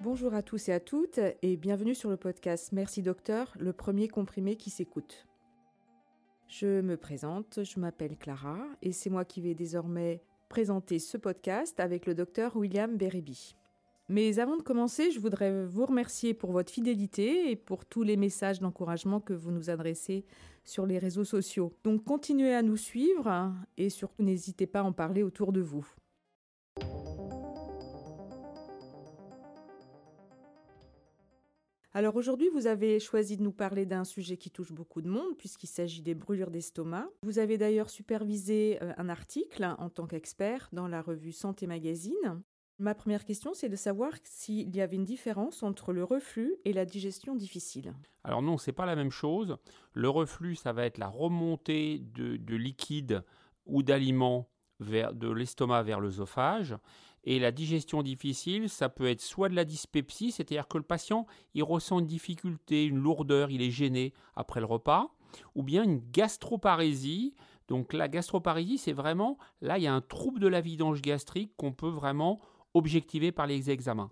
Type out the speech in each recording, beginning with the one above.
Bonjour à tous et à toutes et bienvenue sur le podcast Merci Docteur, le premier comprimé qui s'écoute. Je me présente, je m'appelle Clara et c'est moi qui vais désormais présenter ce podcast avec le docteur William Berryby. Mais avant de commencer, je voudrais vous remercier pour votre fidélité et pour tous les messages d'encouragement que vous nous adressez sur les réseaux sociaux. Donc continuez à nous suivre et surtout n'hésitez pas à en parler autour de vous. Alors aujourd'hui, vous avez choisi de nous parler d'un sujet qui touche beaucoup de monde puisqu'il s'agit des brûlures d'estomac. Vous avez d'ailleurs supervisé euh, un article en tant qu'expert dans la revue Santé Magazine. Ma première question, c'est de savoir s'il y avait une différence entre le reflux et la digestion difficile. Alors non, c'est pas la même chose. Le reflux, ça va être la remontée de, de liquide ou d'aliments de l'estomac vers l'œsophage. Et la digestion difficile, ça peut être soit de la dyspepsie, c'est-à-dire que le patient il ressent une difficulté, une lourdeur, il est gêné après le repas, ou bien une gastroparésie. Donc la gastroparésie, c'est vraiment, là, il y a un trouble de la vidange gastrique qu'on peut vraiment objectiver par les examens.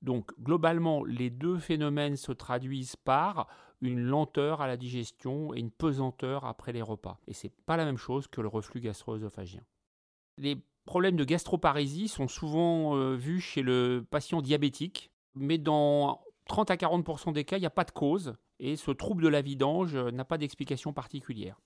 Donc globalement, les deux phénomènes se traduisent par une lenteur à la digestion et une pesanteur après les repas. Et c'est pas la même chose que le reflux gastro-œsophagien. Les problèmes de gastroparésie sont souvent euh, vus chez le patient diabétique, mais dans 30 à 40% des cas, il n'y a pas de cause et ce trouble de la vidange euh, n'a pas d'explication particulière.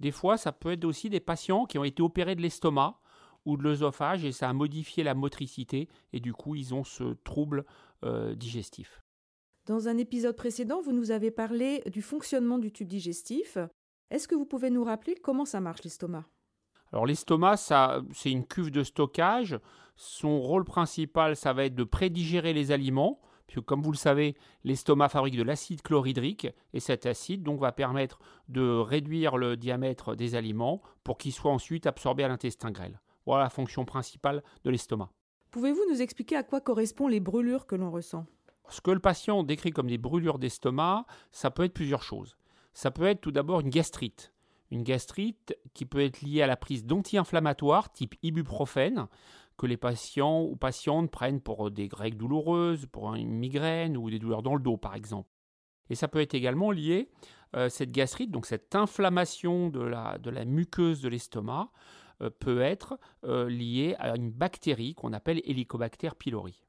Des fois, ça peut être aussi des patients qui ont été opérés de l'estomac ou de l'œsophage et ça a modifié la motricité et du coup, ils ont ce trouble euh, digestif. Dans un épisode précédent, vous nous avez parlé du fonctionnement du tube digestif. Est-ce que vous pouvez nous rappeler comment ça marche l'estomac? Alors l'estomac, c'est une cuve de stockage. Son rôle principal, ça va être de prédigérer les aliments, puisque comme vous le savez, l'estomac fabrique de l'acide chlorhydrique, et cet acide donc va permettre de réduire le diamètre des aliments pour qu'ils soient ensuite absorbés à l'intestin grêle. Voilà la fonction principale de l'estomac. Pouvez-vous nous expliquer à quoi correspondent les brûlures que l'on ressent? Ce que le patient décrit comme des brûlures d'estomac, ça peut être plusieurs choses. Ça peut être tout d'abord une gastrite une gastrite qui peut être liée à la prise d'anti-inflammatoires type ibuprofène que les patients ou patientes prennent pour des grecs douloureuses, pour une migraine ou des douleurs dans le dos par exemple. Et ça peut être également lié, euh, cette gastrite, donc cette inflammation de la, muqueuse de l'estomac, euh, peut être euh, liée à une bactérie qu'on appelle Helicobacter pylori.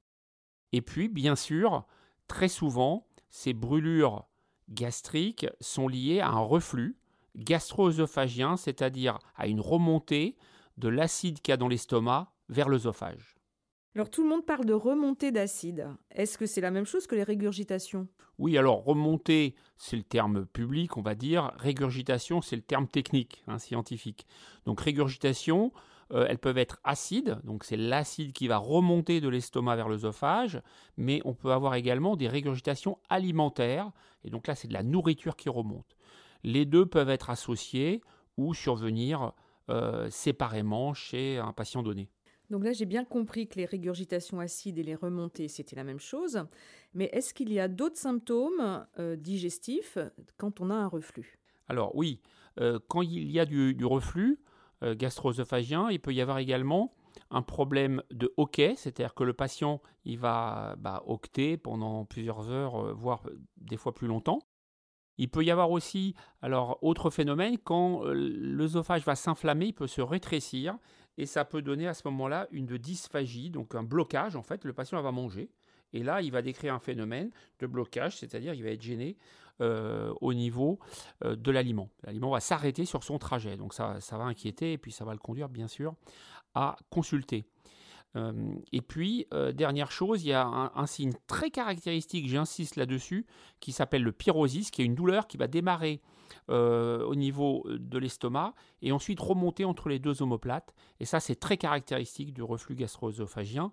Et puis, bien sûr, très souvent, ces brûlures gastriques sont liées à un reflux, gastro-œsophagien, c'est-à-dire à une remontée de l'acide qu'il y a dans l'estomac vers l'œsophage. Alors tout le monde parle de remontée d'acide. Est-ce que c'est la même chose que les régurgitations? Oui, alors remontée, c'est le terme public, on va dire. Régurgitation, c'est le terme technique, hein, scientifique. Donc régurgitation, euh, elles peuvent être acides, donc c'est l'acide qui va remonter de l'estomac vers l'œsophage, mais on peut avoir également des régurgitations alimentaires, et donc là c'est de la nourriture qui remonte. Les deux peuvent être associés ou survenir euh, séparément chez un patient donné. Donc là, j'ai bien compris que les régurgitations acides et les remontées, c'était la même chose. Mais est-ce qu'il y a d'autres symptômes euh, digestifs quand on a un reflux? Alors oui, euh, quand il y a du, reflux gastro-œsophagien, il peut y avoir également un problème de hoquet, c'est-à-dire que le patient il va bah, octer pendant plusieurs heures, voire des fois plus longtemps. Il peut y avoir aussi, alors, autre phénomène, quand euh, l'œsophage va s'inflammer, il peut se rétrécir et ça peut donner à ce moment-là une dysphagie, donc un blocage en fait, le patient va manger. Et là, il va décrire un phénomène de blocage, c'est-à-dire il va être gêné euh, au niveau euh, de l'aliment. L'aliment va s'arrêter sur son trajet, donc ça, ça va inquiéter et puis ça va le conduire bien sûr à consulter. Euh, et puis, euh, dernière chose, il y a un, signe très caractéristique, j'insiste là-dessus, qui s'appelle le pyrosis, qui est une douleur qui va démarrer euh, au niveau de l'estomac et ensuite remonter entre les deux omoplates. Et ça, c'est très caractéristique du reflux gastro-œsophagien.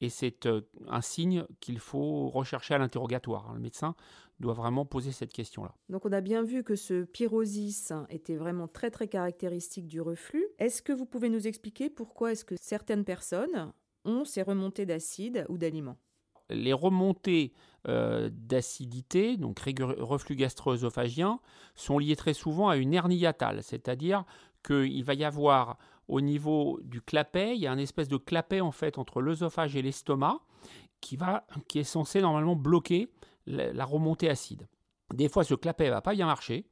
Et c'est un signe qu'il faut rechercher à l'interrogatoire. Le médecin doit vraiment poser cette question-là. Donc on a bien vu que ce pyrosis était vraiment très très caractéristique du reflux. Est-ce que vous pouvez nous expliquer pourquoi est-ce que certaines personnes ont ces remontées d'acide ou d'aliments? Les remontées euh, d'acidité, donc reflux gastro-œsophagien, sont liées très souvent à une hernie hiatale, c'est-à-dire qu'il va y avoir au niveau du clapet, il y a un espèce de clapet en fait entre l'œsophage et l'estomac qui, va, qui est censé normalement bloquer la, remontée acide. Des fois, ce clapet va pas bien marcher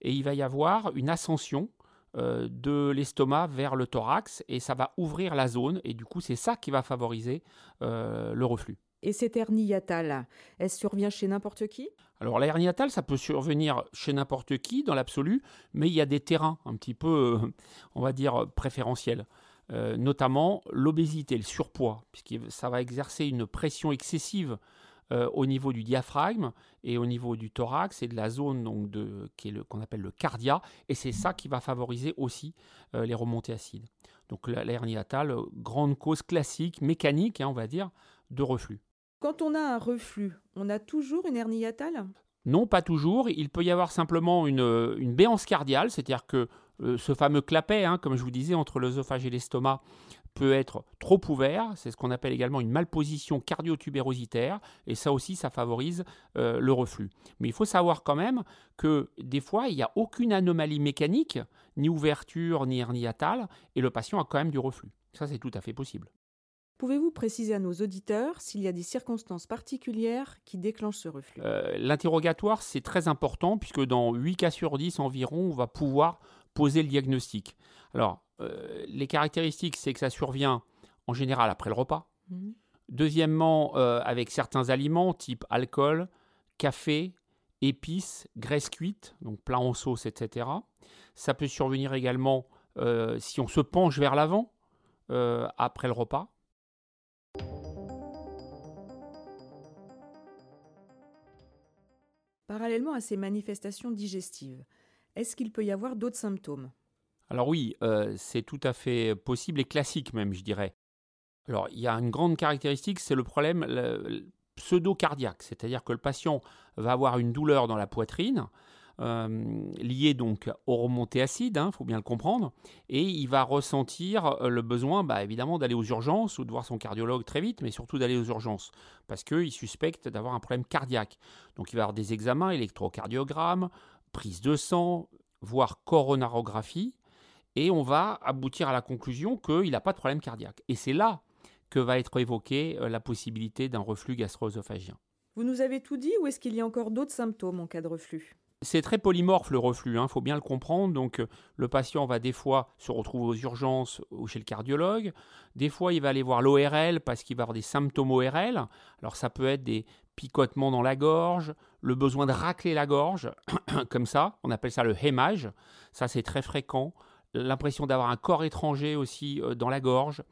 et il va y avoir une ascension euh, de l'estomac vers le thorax et ça va ouvrir la zone et du coup c'est ça qui va favoriser euh, le reflux. Et cette hernie hiatale, elle survient chez n'importe qui? Alors la hernie ça peut survenir chez n'importe qui dans l'absolu, mais il y a des terrains un petit peu, euh, on va dire, préférentiels. Euh, notamment l'obésité, le surpoids, puisque ça va exercer une pression excessive euh, au niveau du diaphragme et au niveau du thorax et de la zone donc de, qui est qu'on appelle le cardia, et c'est ça qui va favoriser aussi les remontées acides. Donc la, hernie hiatale, grande cause classique, mécanique, hein, on va dire, de reflux. Quand on a un reflux, on a toujours une hernie Non, pas toujours. Il peut y avoir simplement une, une béance cardiale, c'est-à-dire que euh, ce fameux clapet, hein, comme je vous disais, entre l'œsophage et l'estomac, peut être trop ouvert. C'est ce qu'on appelle également une malposition cardiotubérositaire. Et ça aussi, ça favorise euh, le reflux. Mais il faut savoir quand même que des fois, il n'y a aucune anomalie mécanique, ni ouverture, ni hernie et le patient a quand même du reflux. Ça, c'est tout à fait possible. Pouvez-vous préciser à nos auditeurs s'il y a des circonstances particulières qui déclenchent ce reflux? Euh, L'interrogatoire, c'est très important puisque dans 8 cas sur 10 environ, on va pouvoir poser le diagnostic. Alors, euh, les caractéristiques, c'est que ça survient en général après le repas. Mhm. Deuxièmement, euh, avec certains aliments type alcool, café, épices, graisse cuite, donc plat en sauce, etc. Ça peut survenir également si on se penche vers l'avant après le repas. Parallèlement à ces manifestations digestives, est-ce qu'il peut y avoir d'autres symptômes? Alors oui, euh, c'est tout à fait possible et classique même, je dirais. Alors il y a une grande caractéristique, c'est le problème pseudo-cardiaque, c'est-à-dire que le patient va avoir une douleur dans la poitrine, lié donc aux remontées acides, il hein, faut bien le comprendre, et il va ressentir euh, le besoin bah, évidemment d'aller aux urgences ou de voir son cardiologue très vite, mais surtout d'aller aux urgences, parce qu'il suspecte d'avoir un problème cardiaque. Donc il va avoir des examens, électrocardiogramme, prise de sang, voire coronarographie, et on va aboutir à la conclusion qu'il n'a pas de problème cardiaque. Et c'est là que va être évoquée euh, la possibilité d'un reflux gastro-œsophagien. Vous nous avez tout dit ou est-ce qu'il y a encore d'autres symptômes en cas de reflux? C'est très polymorphe le reflux, il hein, faut bien le comprendre. Donc euh, le patient va des fois se retrouver aux urgences ou chez le cardiologue. Des fois, il va aller voir l'ORL parce qu'il va avoir des symptômes ORL. Alors ça peut être des picotements dans la gorge, le besoin de racler la gorge, comme ça. On appelle ça le hémage. Ça, c'est très fréquent. L'impression d'avoir un corps étranger aussi euh, dans la gorge.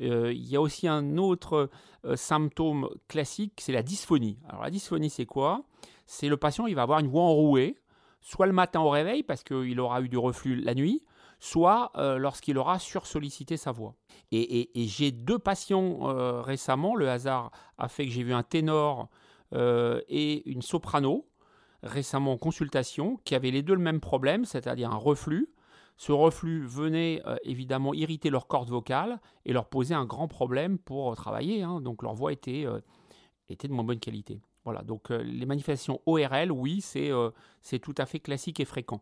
Euh, il y a aussi un autre symptôme classique, c'est la dysphonie. Alors la dysphonie, c'est quoi? C'est le patient, il va avoir une voix enrouée, soit le matin au réveil parce qu'il aura eu du reflux la nuit, soit euh, lorsqu'il aura sursollicité sa voix. Et, j'ai deux patients euh, récemment, le hasard a fait que j'ai vu un ténor euh, et une soprano récemment en consultation qui avaient les deux le même problème, c'est-à-dire un reflux. Ce reflux venait évidemment irriter leur corde vocale et leur poser un grand problème pour travailler, hein. donc leur voix était, était de moins bonne qualité. Voilà, donc euh, les manifestations ORL, oui, euh, c'est tout à fait classique et fréquent.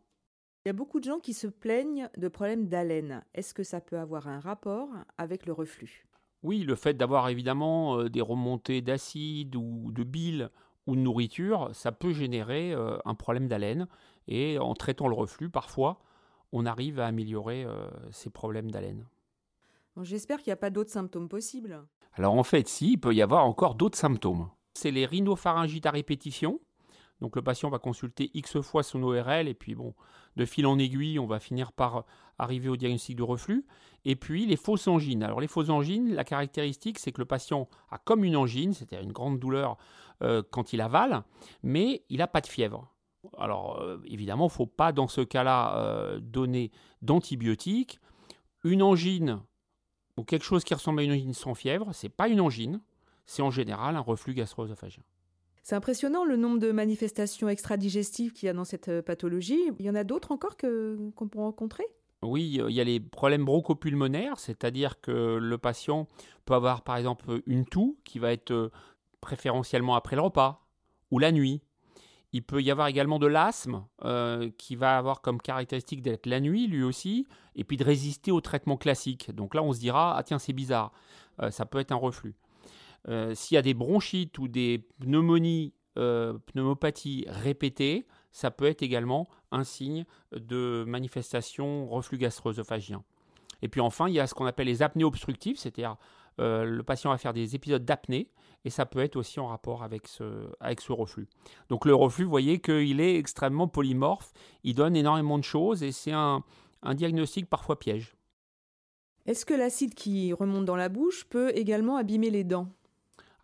Il y a beaucoup de gens qui se plaignent de problèmes d'haleine. Est-ce que ça peut avoir un rapport avec le reflux? Oui, le fait d'avoir évidemment euh, des remontées d'acide ou de bile ou de nourriture, ça peut générer un problème d'haleine. Et en traitant le reflux, parfois, on arrive à améliorer ces problèmes d'haleine. J'espère qu'il n'y a pas d'autres symptômes possibles. Alors en fait, si, il peut y avoir encore d'autres symptômes c'est les rhinopharyngites à répétition. Donc le patient va consulter X fois son ORL et puis bon, de fil en aiguille, on va finir par arriver au diagnostic de reflux. Et puis les fausses angines. Alors les fausses angines, la caractéristique, c'est que le patient a comme une angine, c'est-à-dire une grande douleur euh, quand il avale, mais il n'a pas de fièvre. Alors euh, évidemment, il ne faut pas dans ce cas-là euh, donner d'antibiotiques. Une angine ou quelque chose qui ressemble à une angine sans fièvre, c'est pas une angine, c'est en général un reflux gastro-œsophagien. C'est impressionnant le nombre de manifestations extradigestives qu'il y a dans cette euh, pathologie. Il y en a d'autres encore qu'on peut rencontrer? Oui, il y a les problèmes bronchopulmonaires, c'est-à-dire que le patient peut avoir par exemple une toux qui va être euh, préférentiellement après le repas ou la nuit. Il peut y avoir également de l'asthme euh, qui va avoir comme caractéristique d'être la nuit lui aussi, et puis de résister au traitement classique. Donc là, on se dira, ah tiens, c'est bizarre, euh, ça peut être un reflux. Euh, s'il y a des bronchites ou des pneumonies, pneumopathies répétées, ça peut être également un signe de manifestation reflux gastro-œsophagien. Et puis enfin, il y a ce qu'on appelle les apnées obstructives, c'est-à-dire le patient va faire des épisodes d'apnée et ça peut être aussi en rapport avec ce, avec ce reflux. Donc le reflux, vous voyez qu'il est extrêmement polymorphe, il donne énormément de choses et c'est un, un diagnostic parfois piège. Est-ce que l'acide qui remonte dans la bouche peut également abîmer les dents?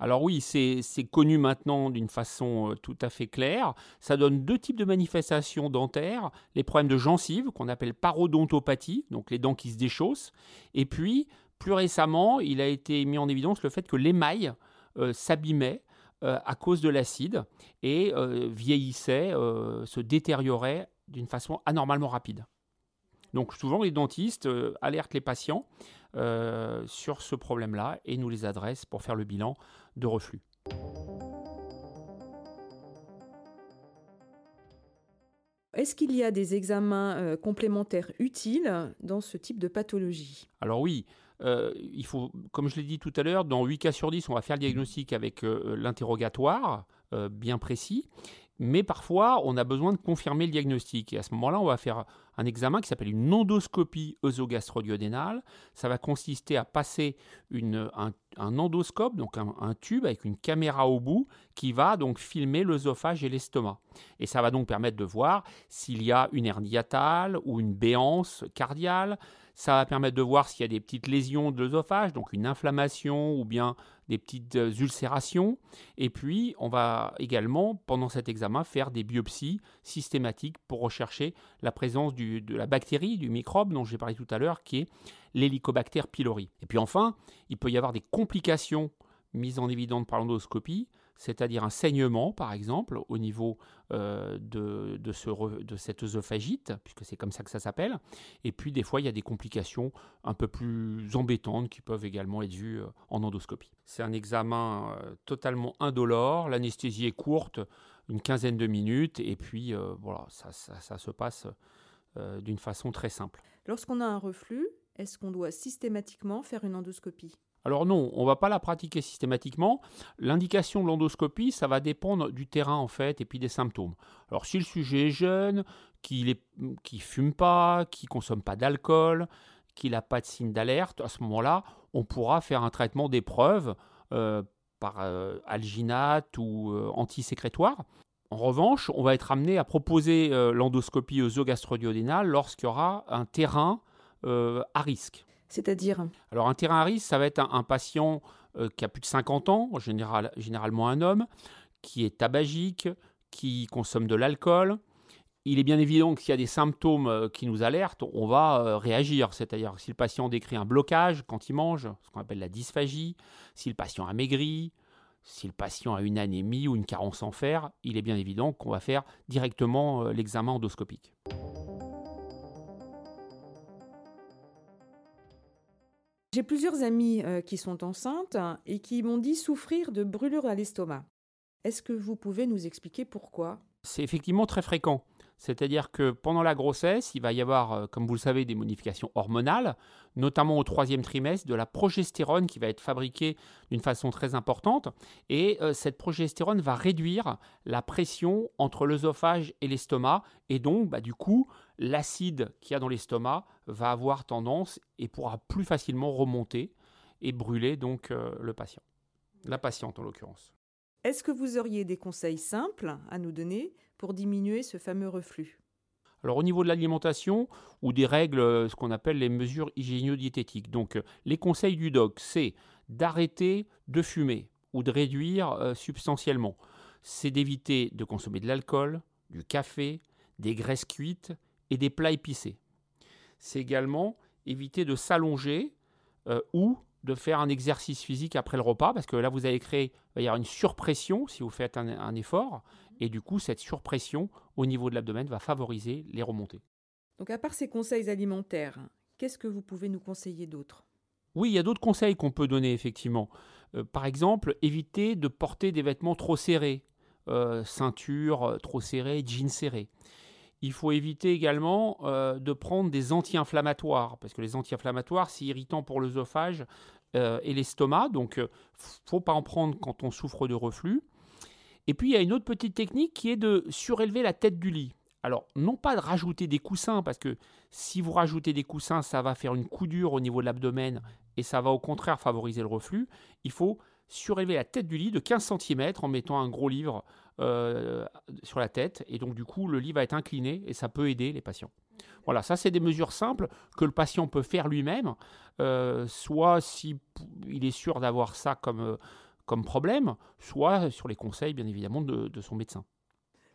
Alors oui, c'est connu maintenant d'une façon euh, tout à fait claire. Ça donne deux types de manifestations dentaires. Les problèmes de gencives, qu'on appelle parodontopathie, donc les dents qui se déchaussent. Et puis, plus récemment, il a été mis en évidence le fait que l'émail euh, s'abîmait euh, à cause de l'acide et vieillissait, se détériorait d'une façon anormalement rapide. Donc souvent les dentistes alertent les patients sur ce problème-là et nous les adressent pour faire le bilan de reflux. Est-ce qu'il y a des examens complémentaires utiles dans ce type de pathologie? Alors oui, euh, il faut, comme je l'ai dit tout à l'heure, dans 8 cas sur 10, on va faire le diagnostic avec euh, l'interrogatoire euh, bien précis. Mais parfois, on a besoin de confirmer le diagnostic. Et à ce moment-là, on va faire un examen qui s'appelle une endoscopie œsogastrodiodénale. Ça va consister à passer un, endoscope, donc un, tube avec une caméra au bout, qui va donc filmer l'œsophage et l'estomac. Et ça va donc permettre de voir s'il y a une hernie hiatale ou une béance cardiale, ça va permettre de voir s'il y a des petites lésions de l'œsophage, donc une inflammation ou bien des petites euh, ulcérations. Et puis, on va également, pendant cet examen, faire des biopsies systématiques pour rechercher la présence de la bactérie, du microbe dont j'ai parlé tout à l'heure, qui est l'hélicobactère pylori. Et puis enfin, il peut y avoir des complications mises en évidence par l'endoscopie, c'est-à-dire un saignement, par exemple, au niveau euh, de, de, ce, de, cette œsophagite, puisque c'est comme ça que ça s'appelle. Et puis, des fois, il y a des complications un peu plus embêtantes qui peuvent également être vues euh, en endoscopie. C'est un examen euh, totalement indolore, l'anesthésie est courte, une quinzaine de minutes, et puis voilà, ça, ça, se passe d'une façon très simple. Lorsqu'on a un reflux, est-ce qu'on doit systématiquement faire une endoscopie? Alors non, on ne va pas la pratiquer systématiquement. L'indication de l'endoscopie, ça va dépendre du terrain en fait et puis des symptômes. Alors si le sujet est jeune, qu'il ne fume pas, qu'il consomme pas d'alcool, qu'il n'a pas de signe d'alerte, à ce moment-là, on pourra faire un traitement d'épreuve euh, par euh, alginate ou euh, antisécrétoire. En revanche, on va être amené à proposer l'endoscopie œsogastrodiodénale lorsqu'il y aura un terrain à risque. C'est-à-dire Alors un terrain à risque, ça va être un, patient euh, qui a plus de 50 ans, en général, généralement un homme, qui est tabagique, qui consomme de l'alcool. Il est bien évident qu'il y a des symptômes euh, qui nous alertent, on va euh, réagir. C'est-à-dire si le patient décrit un blocage quand il mange, ce qu'on appelle la dysphagie, si le patient a maigri, si le patient a une anémie ou une carence en fer, il est bien évident qu'on va faire directement l'examen endoscopique. J'ai plusieurs amis euh, qui sont enceintes et qui m'ont dit souffrir de brûlures à l'estomac. Est-ce que vous pouvez nous expliquer pourquoi? C'est effectivement très fréquent. C'est-à-dire que pendant la grossesse, il va y avoir, euh, comme vous le savez, des modifications hormonales, notamment au troisième trimestre, de la progestérone qui va être fabriquée d'une façon très importante. Et euh, cette progestérone va réduire la pression entre l'œsophage et l'estomac. Et donc, bah, du coup, l'acide qu'il y a dans l'estomac va avoir tendance et pourra plus facilement remonter et brûler donc euh, le patient, la patiente en l'occurrence. Est-ce que vous auriez des conseils simples à nous donner pour diminuer ce fameux reflux? Alors au niveau de l'alimentation ou des règles, euh, ce qu'on appelle les mesures hygiéno-diététiques. Donc euh, les conseils du doc, c'est d'arrêter de fumer ou de réduire substantiellement. C'est d'éviter de consommer de l'alcool, du café, des graisses cuites et des plats épicés. C'est également éviter de s'allonger euh, ou de faire un exercice physique après le repas, parce que là, vous allez créer, il y avoir une surpression si vous faites un, effort, et du coup, cette surpression au niveau de l'abdomen va favoriser les remontées. Donc, à part ces conseils alimentaires, qu'est-ce que vous pouvez nous conseiller d'autre? Oui, il y a d'autres conseils qu'on peut donner, effectivement. Euh, par exemple, éviter de porter des vêtements trop serrés. euh, ceinture trop serrée, jeans serrés. Il faut éviter également de prendre des anti-inflammatoires, parce que les anti-inflammatoires, c'est irritant pour l'œsophage et l'estomac, donc il ne faut pas en prendre quand on souffre de reflux. Et puis il y a une autre petite technique qui est de surélever la tête du lit. Alors, non pas de rajouter des coussins, parce que si vous rajoutez des coussins, ça va faire une coudure au niveau de l'abdomen et ça va au contraire favoriser le reflux. Il faut surélever la tête du lit de 15 cm en mettant un gros livre euh, sur la tête. Et donc, du coup, le lit va être incliné et ça peut aider les patients. Voilà, ça, c'est des mesures simples que le patient peut faire lui-même, euh, soit s'il est sûr d'avoir ça comme, euh, comme problème, soit sur les conseils, bien évidemment, de son médecin.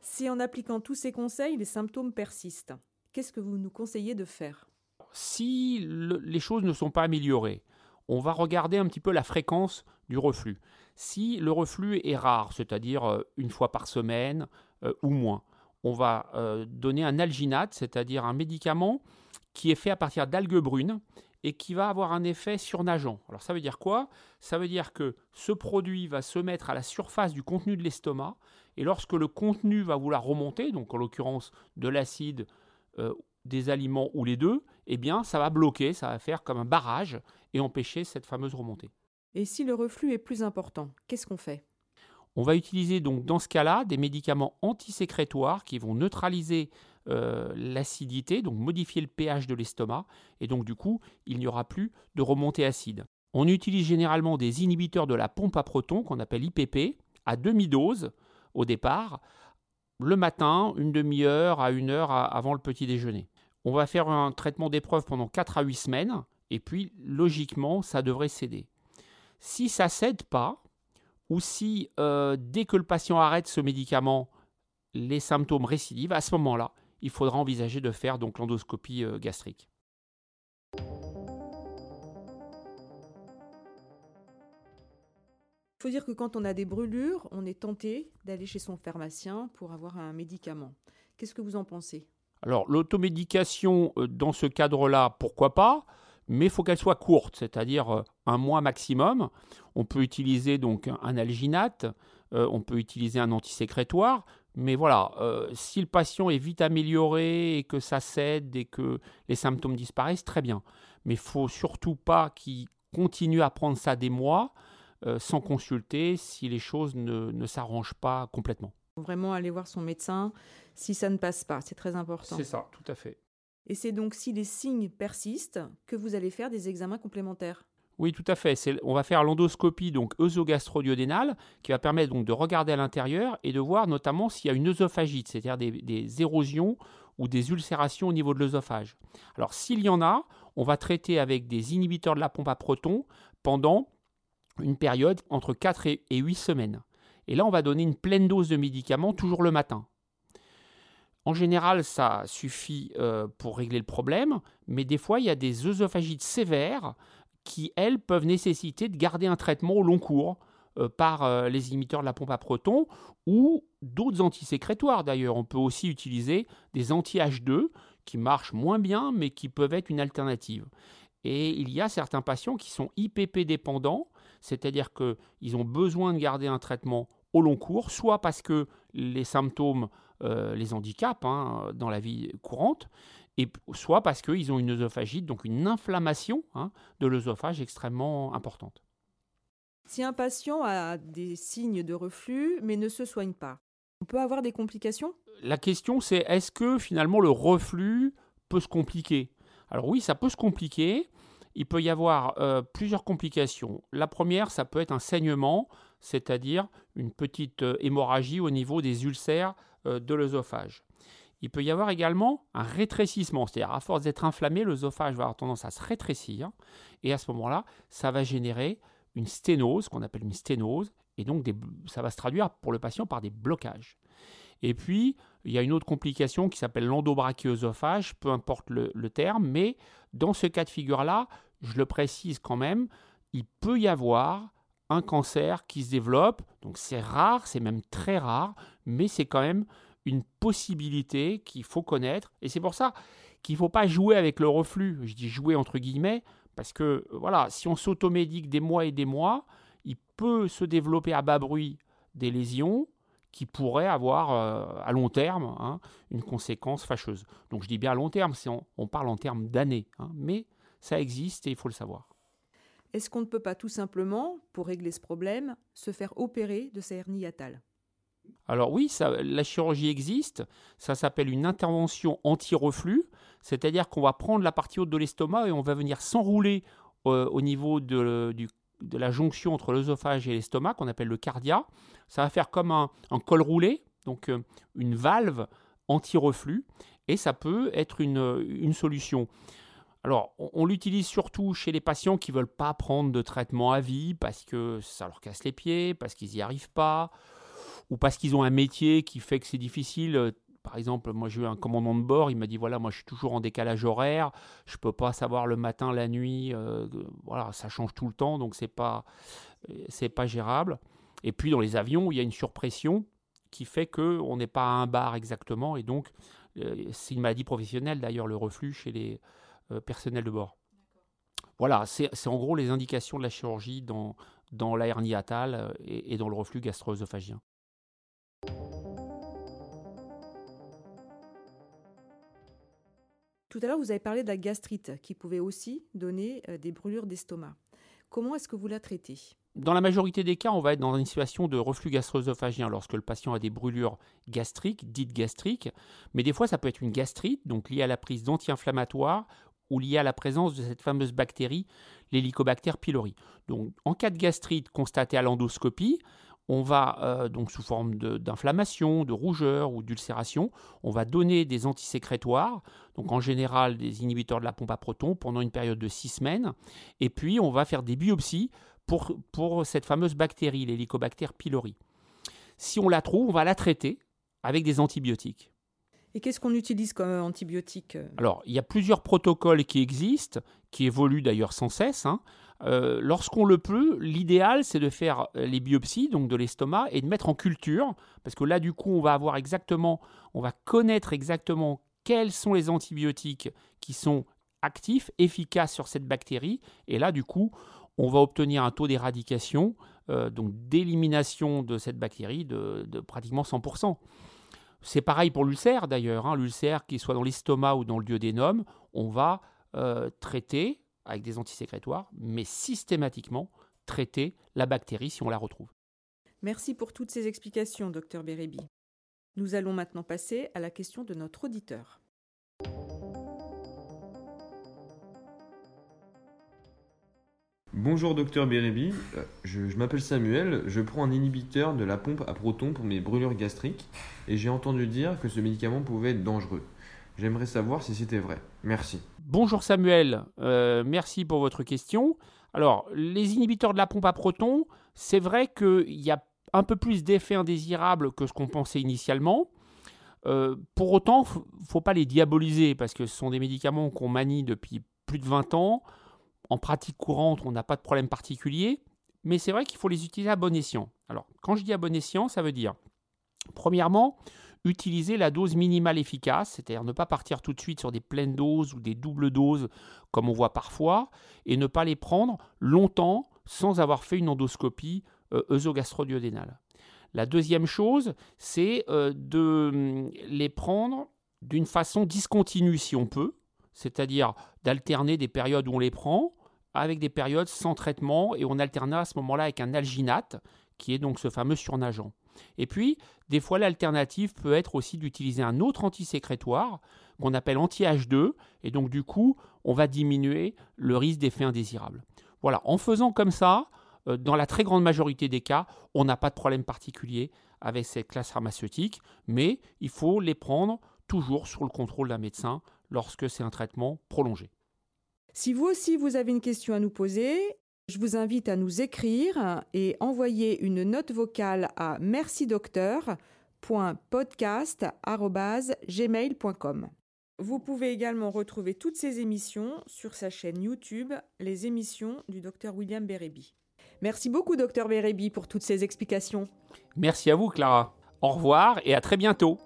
Si en appliquant tous ces conseils, les symptômes persistent, qu'est-ce que vous nous conseillez de faire? Si les choses ne sont pas améliorées, on va regarder un petit peu la fréquence du reflux. Si le reflux est rare, c'est-à-dire euh, une fois par semaine euh, ou moins, on va euh, donner un alginate, c'est-à-dire un médicament qui est fait à partir d'algues brunes et qui va avoir un effet surnageant. Alors ça veut dire quoi? Ça veut dire que ce produit va se mettre à la surface du contenu de l'estomac et lorsque le contenu va vouloir remonter, donc en l'occurrence de l'acide, des aliments ou les deux, eh bien ça va bloquer, ça va faire comme un barrage et empêcher cette fameuse remontée. Et si le reflux est plus important, qu'est-ce qu'on fait? On va utiliser donc dans ce cas-là des médicaments antisécrétoires qui vont neutraliser euh, l'acidité, donc modifier le pH de l'estomac, et donc du coup il n'y aura plus de remontée acide. On utilise généralement des inhibiteurs de la pompe à protons qu'on appelle IPP à demi-dose au départ, le matin, une demi-heure à une heure avant le petit déjeuner. On va faire un traitement d'épreuve pendant 4 à 8 semaines, et puis logiquement, ça devrait céder. Si ça ne cède pas, ou si euh, dès que le patient arrête ce médicament, les symptômes récidivent, à ce moment-là, il faudra envisager de faire donc l'endoscopie euh, gastrique. faut dire que quand on a des brûlures, on est tenté d'aller chez son pharmacien pour avoir un médicament. Qu'est-ce que vous en pensez? Alors, l'automédication, euh, dans ce cadre-là, pourquoi pas? Mais il faut qu'elle soit courte, c'est-à-dire euh, un mois maximum. On peut utiliser donc un alginate, euh, on peut utiliser un antisécrétoire, mais voilà, si le patient est vite amélioré et que ça cède et que les symptômes disparaissent, très bien. Mais il faut surtout pas qu'il continue à prendre ça des mois, euh, sans consulter si les choses ne, s'arrangent pas complètement. Vraiment aller voir son médecin si ça ne passe pas, c'est très important. C'est ça, tout à fait. Et c'est donc si les signes persistent que vous allez faire des examens complémentaires. Oui, tout à fait. On va faire l'endoscopie donc œsogastro-duodénale qui va permettre donc de regarder à l'intérieur et de voir notamment s'il y a une œsophagite, c'est-à-dire des, des, érosions ou des ulcérations au niveau de l'œsophage. Alors s'il y en a, on va traiter avec des inhibiteurs de la pompe à protons pendant une période entre 4 et 8 semaines. Et là, on va donner une pleine dose de médicaments toujours le matin. En général, ça suffit euh, pour régler le problème, mais des fois, il y a des œsophagites sévères qui, elles, peuvent nécessiter de garder un traitement au long cours euh, par euh, les inhibiteurs de la pompe à protons ou d'autres antisécrétoires d'ailleurs. On peut aussi utiliser des anti-H2 qui marchent moins bien, mais qui peuvent être une alternative. Et il y a certains patients qui sont IPP dépendants c'est-à-dire qu'ils ont besoin de garder un traitement au long cours, soit parce que les symptômes euh, les handicapent hein, dans la vie courante, et soit parce qu'ils ont une œsophagite, donc une inflammation hein, de l'œsophage extrêmement importante. Si un patient a des signes de reflux mais ne se soigne pas, on peut avoir des complications? La question c'est est-ce que finalement le reflux peut se compliquer? Alors oui, ça peut se compliquer il peut y avoir euh, plusieurs complications. La première, ça peut être un saignement, c'est-à-dire une petite euh, hémorragie au niveau des ulcères de l'œsophage. Il peut y avoir également un rétrécissement, c'est-à-dire à force d'être inflammé, l'œsophage va avoir tendance à se rétrécir, et à ce moment-là, ça va générer une sténose, qu'on appelle une sténose, et donc ça va se traduire pour le patient par des blocages. Et puis, il y a une autre complication qui s'appelle l'endobrachiosophage, peu importe le, terme, mais dans ce cas de figure-là, je le précise quand même, il peut y avoir un cancer qui se développe. Donc c'est rare, c'est même très rare, mais c'est quand même une possibilité qu'il faut connaître. Et c'est pour ça qu'il ne faut pas jouer avec le reflux. Je dis jouer entre guillemets, parce que voilà, si on s'automédique des mois et des mois, il peut se développer à bas bruit des lésions qui pourrait avoir euh, à long terme hein, une conséquence fâcheuse. Donc je dis bien à long terme, on, parle en termes d'années, hein, mais ça existe et il faut le savoir. Est-ce qu'on ne peut pas tout simplement, pour régler ce problème, se faire opérer de sa hernie hiatale alors oui, la chirurgie existe, ça s'appelle une intervention anti-reflux, c'est-à-dire qu'on va prendre la partie haute de l'estomac et on va venir s'enrouler euh, au niveau de, la jonction entre l'œsophage et l'estomac, qu'on appelle le cardia. Ça va faire comme un, col roulé, donc euh, une valve anti-reflux, et ça peut être une, solution. Alors, on, l'utilise surtout chez les patients qui ne veulent pas prendre de traitement à vie parce que ça leur casse les pieds, parce qu'ils n'y arrivent pas, ou parce qu'ils ont un métier qui fait que c'est difficile. Euh, par exemple, moi j'ai eu un commandant de bord, il m'a dit voilà, moi je suis toujours en décalage horaire, je peux pas savoir le matin, la nuit, euh, voilà, ça change tout le temps, donc c'est pas c'est pas gérable. Et puis dans les avions, il y a une surpression qui fait que on n'est pas à un bar exactement, et donc euh, c'est une maladie professionnelle d'ailleurs le reflux chez les personnels de bord. Voilà, c'est en gros les indications de la chirurgie dans, dans la hernie et, et dans le reflux gastro-œsophagien. Tout à l'heure, vous avez parlé de la gastrite qui pouvait aussi donner euh, des brûlures d'estomac. Comment est-ce que vous la traitez? Dans la majorité des cas, on va être dans une situation de reflux gastro-œsophagien lorsque le patient a des brûlures gastriques, dites gastriques, mais des fois ça peut être une gastrite, donc liée à la prise d'anti-inflammatoires ou liée à la présence de cette fameuse bactérie, l'Helicobacter pylori. Donc en cas de gastrite constatée à l'endoscopie, on va euh, donc sous forme d'inflammation, de, rougeur ou d'ulcération, on va donner des antisécrétoires, donc en général des inhibiteurs de la pompe à protons pendant une période de six semaines, et puis on va faire des biopsies pour, pour cette fameuse bactérie, l'Helicobacter pylori. Si on la trouve, on va la traiter avec des antibiotiques. Et qu'est-ce qu'on utilise comme antibiotique? Alors, il y a plusieurs protocoles qui existent, qui évoluent d'ailleurs sans cesse. Hein. Euh, lorsqu'on le peut, l'idéal c'est de faire euh, les biopsies donc de l'estomac et de mettre en culture parce que là du coup on va avoir exactement, on va connaître exactement quels sont les antibiotiques qui sont actifs, efficaces sur cette bactérie et là du coup on va obtenir un taux d'éradication, euh, donc d'élimination de cette bactérie de, pratiquement 100%. C'est pareil pour l'ulcère d'ailleurs, hein. l'ulcère qui soit dans l'estomac ou dans le duodénum, on va traiter avec des antisécrétoires, mais systématiquement traiter la bactérie si on la retrouve. Merci pour toutes ces explications, docteur Bérébi. Nous allons maintenant passer à la question de notre auditeur. Bonjour docteur Bérébi, euh, je, m'appelle Samuel, je prends un inhibiteur de la pompe à protons pour mes brûlures gastriques et j'ai entendu dire que ce médicament pouvait être dangereux. J'aimerais savoir si c'était vrai. Merci. Bonjour Samuel, euh, merci pour votre question. Alors, les inhibiteurs de la pompe à protons, c'est vrai qu'il y a un peu plus d'effets indésirables que ce qu'on pensait initialement. Euh, pour autant, il ne faut pas les diaboliser parce que ce sont des médicaments qu'on manie depuis plus de 20 ans. En pratique courante, on n'a pas de problème particulier, mais c'est vrai qu'il faut les utiliser à bon escient. Alors, quand je dis à bon escient, ça veut dire, premièrement, utiliser la dose minimale efficace, c'est-à-dire ne pas partir tout de suite sur des pleines doses ou des doubles doses comme on voit parfois, et ne pas les prendre longtemps sans avoir fait une endoscopie euh. La deuxième chose, c'est euh, de hum, les prendre d'une façon discontinue si on peut, c'est-à-dire d'alterner des périodes où on les prend avec des périodes sans traitement et on alterne à ce moment-là avec un alginate qui est donc ce fameux surnageant. Et puis, des fois, l'alternative peut être aussi d'utiliser un autre antisécrétoire qu'on appelle anti-H2, et donc du coup, on va diminuer le risque d'effet indésirable. Voilà, en faisant comme ça, euh, dans la très grande majorité des cas, on n'a pas de problème particulier avec cette classe pharmaceutique, mais il faut les prendre toujours sous le contrôle d'un médecin lorsque c'est un traitement prolongé. Si vous aussi vous avez une question à nous poser, je vous invite à nous écrire et envoyer une note vocale à mercidocteur.podcast.gmail.com. Vous pouvez également retrouver toutes ces émissions sur sa chaîne YouTube, les émissions du docteur William Bérébi. Merci beaucoup, docteur Bérébi, pour toutes ces explications. Merci à vous, Clara. Au revoir et à très bientôt.